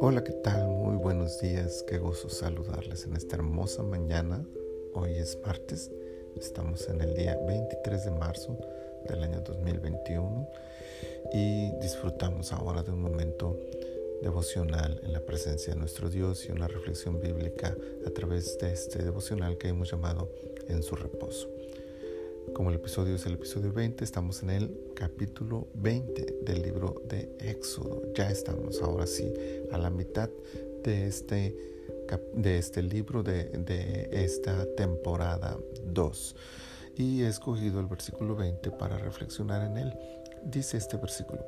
Hola, ¿qué tal? Muy buenos días, qué gozo saludarles en esta hermosa mañana. Hoy es martes, estamos en el día 23 de marzo del año 2021 y disfrutamos ahora de un momento devocional en la presencia de nuestro Dios y una reflexión bíblica a través de este devocional que hemos llamado En su reposo. Como el episodio es el episodio 20, estamos en el capítulo 20 del libro de Éxodo. Ya estamos ahora sí a la mitad de este, de este libro, de, de esta temporada 2. Y he escogido el versículo 20 para reflexionar en él. Dice este versículo,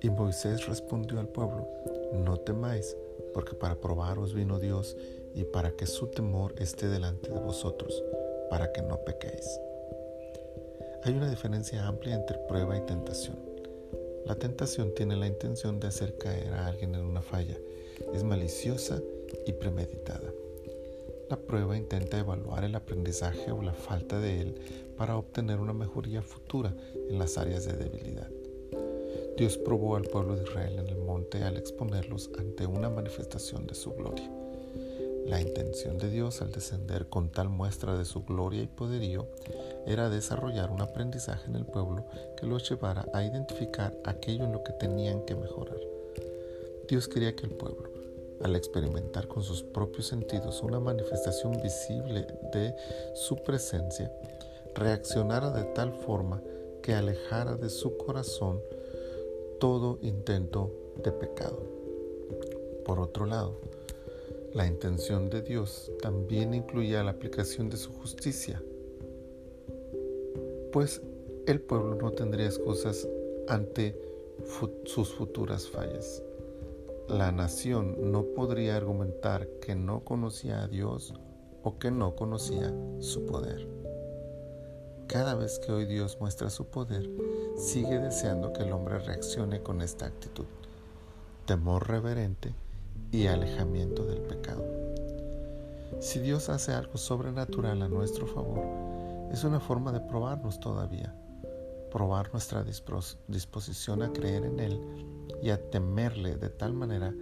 y Moisés respondió al pueblo, no temáis, porque para probaros vino Dios y para que su temor esté delante de vosotros, para que no pequéis. Hay una diferencia amplia entre prueba y tentación. La tentación tiene la intención de hacer caer a alguien en una falla. Es maliciosa y premeditada. La prueba intenta evaluar el aprendizaje o la falta de él para obtener una mejoría futura en las áreas de debilidad. Dios probó al pueblo de Israel en el monte al exponerlos ante una manifestación de su gloria. La intención de Dios al descender con tal muestra de su gloria y poderío era desarrollar un aprendizaje en el pueblo que los llevara a identificar aquello en lo que tenían que mejorar. Dios quería que el pueblo, al experimentar con sus propios sentidos una manifestación visible de su presencia, reaccionara de tal forma que alejara de su corazón todo intento de pecado. Por otro lado, la intención de Dios también incluía la aplicación de su justicia, pues el pueblo no tendría excusas ante sus futuras fallas. La nación no podría argumentar que no conocía a Dios o que no conocía su poder. Cada vez que hoy Dios muestra su poder, sigue deseando que el hombre reaccione con esta actitud. Temor reverente y alejamiento del pecado. Si Dios hace algo sobrenatural a nuestro favor, es una forma de probarnos todavía, probar nuestra disposición a creer en Él y a temerle de tal manera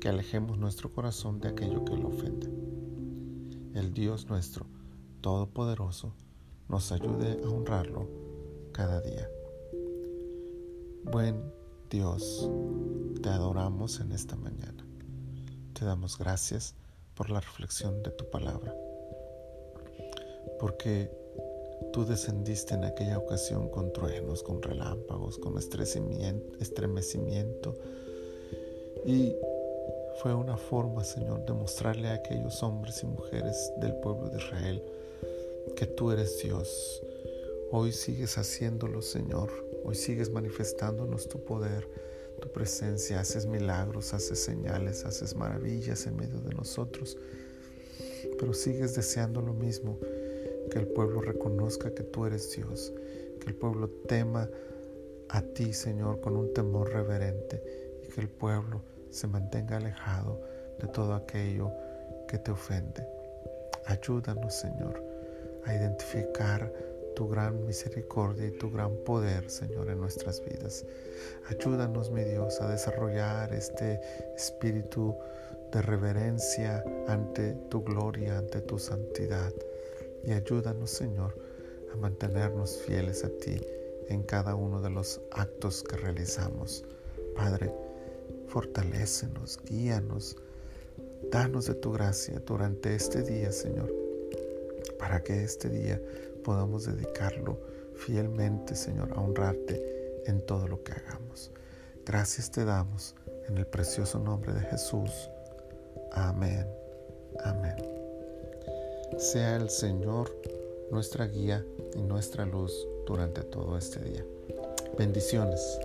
que alejemos nuestro corazón de aquello que lo ofende. El Dios nuestro, Todopoderoso, nos ayude a honrarlo cada día. Buen Dios, te adoramos en esta mañana. Te damos gracias por la reflexión de tu palabra, porque tú descendiste en aquella ocasión con truenos, con relámpagos, con estremecimiento, y fue una forma, Señor, de mostrarle a aquellos hombres y mujeres del pueblo de Israel que tú eres Dios. Hoy sigues haciéndolo, Señor. Hoy sigues manifestándonos tu poder tu presencia, haces milagros, haces señales, haces maravillas en medio de nosotros, pero sigues deseando lo mismo, que el pueblo reconozca que tú eres Dios, que el pueblo tema a ti, Señor, con un temor reverente y que el pueblo se mantenga alejado de todo aquello que te ofende. Ayúdanos, Señor, a identificar tu gran misericordia y tu gran poder, Señor, en nuestras vidas. Ayúdanos, mi Dios, a desarrollar este espíritu de reverencia ante tu gloria, ante tu santidad. Y ayúdanos, Señor, a mantenernos fieles a ti en cada uno de los actos que realizamos. Padre, fortalécenos, guíanos, danos de tu gracia durante este día, Señor, para que este día podamos dedicarlo fielmente, Señor, a honrarte en todo lo que hagamos. Gracias te damos en el precioso nombre de Jesús. Amén. Amén. Sea el Señor nuestra guía y nuestra luz durante todo este día. Bendiciones.